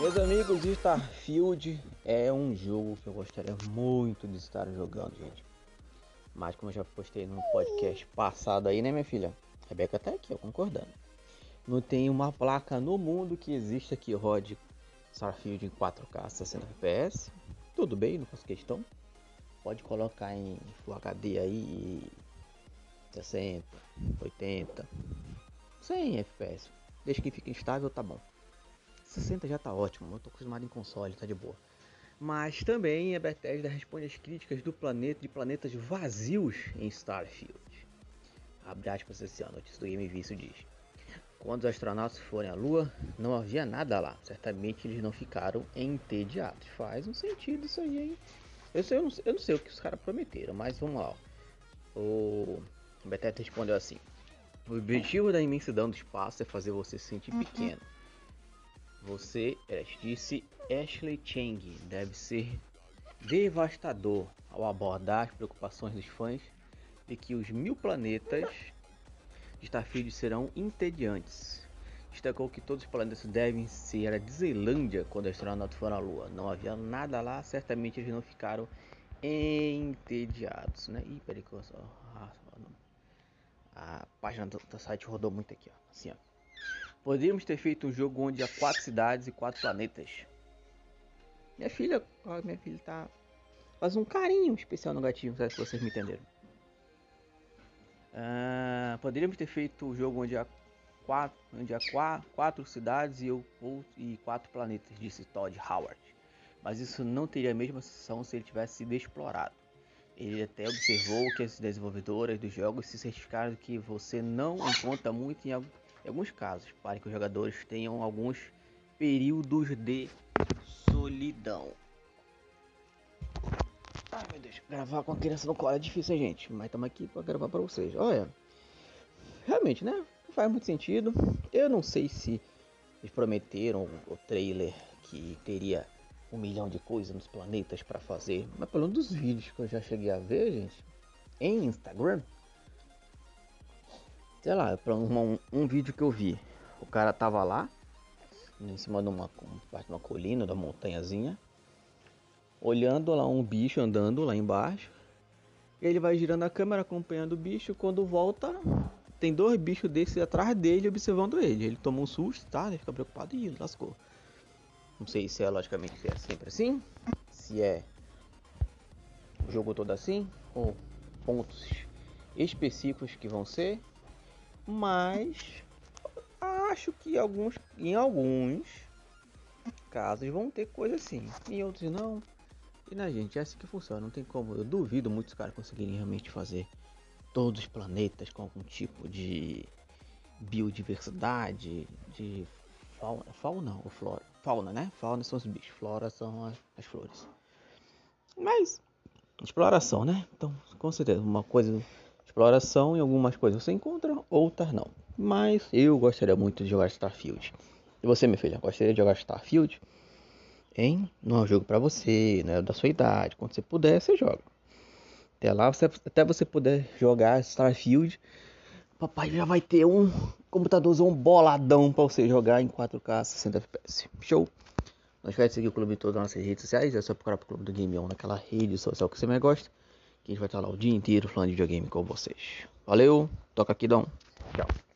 Meus amigos, Starfield é um jogo que eu gostaria muito de estar jogando, gente. Mas como eu já postei no podcast passado aí, né, minha filha? A Rebeca tá aqui, concordando. Não tem uma placa no mundo que exista que rode Starfield em 4K 60 FPS. Tudo bem, não faço questão. Pode colocar em Full HD aí 60, 80, 100 FPS. Desde que fique instável, tá bom. 60 já tá ótimo, eu tô acostumado em console, tá de boa. Mas também a Bethesda responde às críticas do planeta de planetas vazios em Starfield. Abre aspas esse ano, notícia do Game Vício diz. Quando os astronautas forem à Lua, não havia nada lá. Certamente eles não ficaram entediados. Faz um sentido isso aí, hein? Eu, sei, eu, não, eu não sei o que os caras prometeram, mas vamos lá. O Bethesda respondeu assim: O objetivo da imensidão do espaço é fazer você se sentir pequeno. Você, disse Ashley Chang, deve ser devastador ao abordar as preocupações dos fãs de que os mil planetas de Starfield serão entediantes. Destacou que todos os planetas devem ser a Disneylandia quando os astronautas foram à Lua. Não havia nada lá, certamente eles não ficaram entediados, né? Ih, peraí que eu só... A página do, do site rodou muito aqui, ó. Assim, ó. Poderíamos ter feito um jogo onde há quatro cidades e quatro planetas. Minha filha, ó, minha filha tá faz um carinho especial no gatinho, se vocês me entenderam. Uh, poderíamos ter feito o um jogo onde há quatro, onde há quatro, quatro cidades e, eu, e quatro planetas, disse Todd Howard. Mas isso não teria a mesma sensação se ele tivesse sido explorado. Ele até observou que as desenvolvedoras dos jogos se certificaram que você não encontra muito em, em alguns casos, para que os jogadores tenham alguns períodos de solidão. Ai meu Deus, gravar com a criança no colo é difícil, gente? Mas estamos aqui para gravar para vocês. Olha, realmente, né? Não faz muito sentido. Eu não sei se eles prometeram o trailer que teria um milhão de coisas nos planetas para fazer, mas pelo menos dos vídeos que eu já cheguei a ver, gente, em Instagram, sei lá, para um, um, vídeo que eu vi, o cara tava lá, em cima de uma, de uma colina, da montanhazinha, olhando lá um bicho andando lá embaixo. Ele vai girando a câmera acompanhando o bicho. Quando volta, tem dois bichos desses atrás dele observando ele. Ele toma um susto, tá? Ele fica preocupado e lascou. Não sei se é logicamente se é sempre assim, se é o jogo todo assim, ou pontos específicos que vão ser, mas acho que alguns, em alguns casos vão ter coisa assim, em outros não. E na gente, é assim que funciona, não tem como. Eu duvido muitos caras conseguirem realmente fazer todos os planetas com algum tipo de biodiversidade, de fauna, fauna ou flora? Fauna, né? Fauna são os bichos, flora são as, as flores. Mas exploração, né? Então, com certeza, uma coisa exploração em algumas coisas você encontra, outras não. Mas eu gostaria muito de jogar Starfield. E você, minha filha, gostaria de jogar Starfield? Hein? Não é um jogo para você, não é da sua idade. Quando você puder, você joga. Até lá, você, até você puder jogar Starfield, papai já vai ter um computadorzão boladão para você jogar em 4K 60 FPS. Show? Não esquece de seguir o clube em todas as nossas redes sociais. É só procurar pro Clube do Game On naquela rede social que você mais gosta. Que a gente vai estar lá o dia inteiro falando de videogame com vocês. Valeu, toca aqui, Dom. Tchau.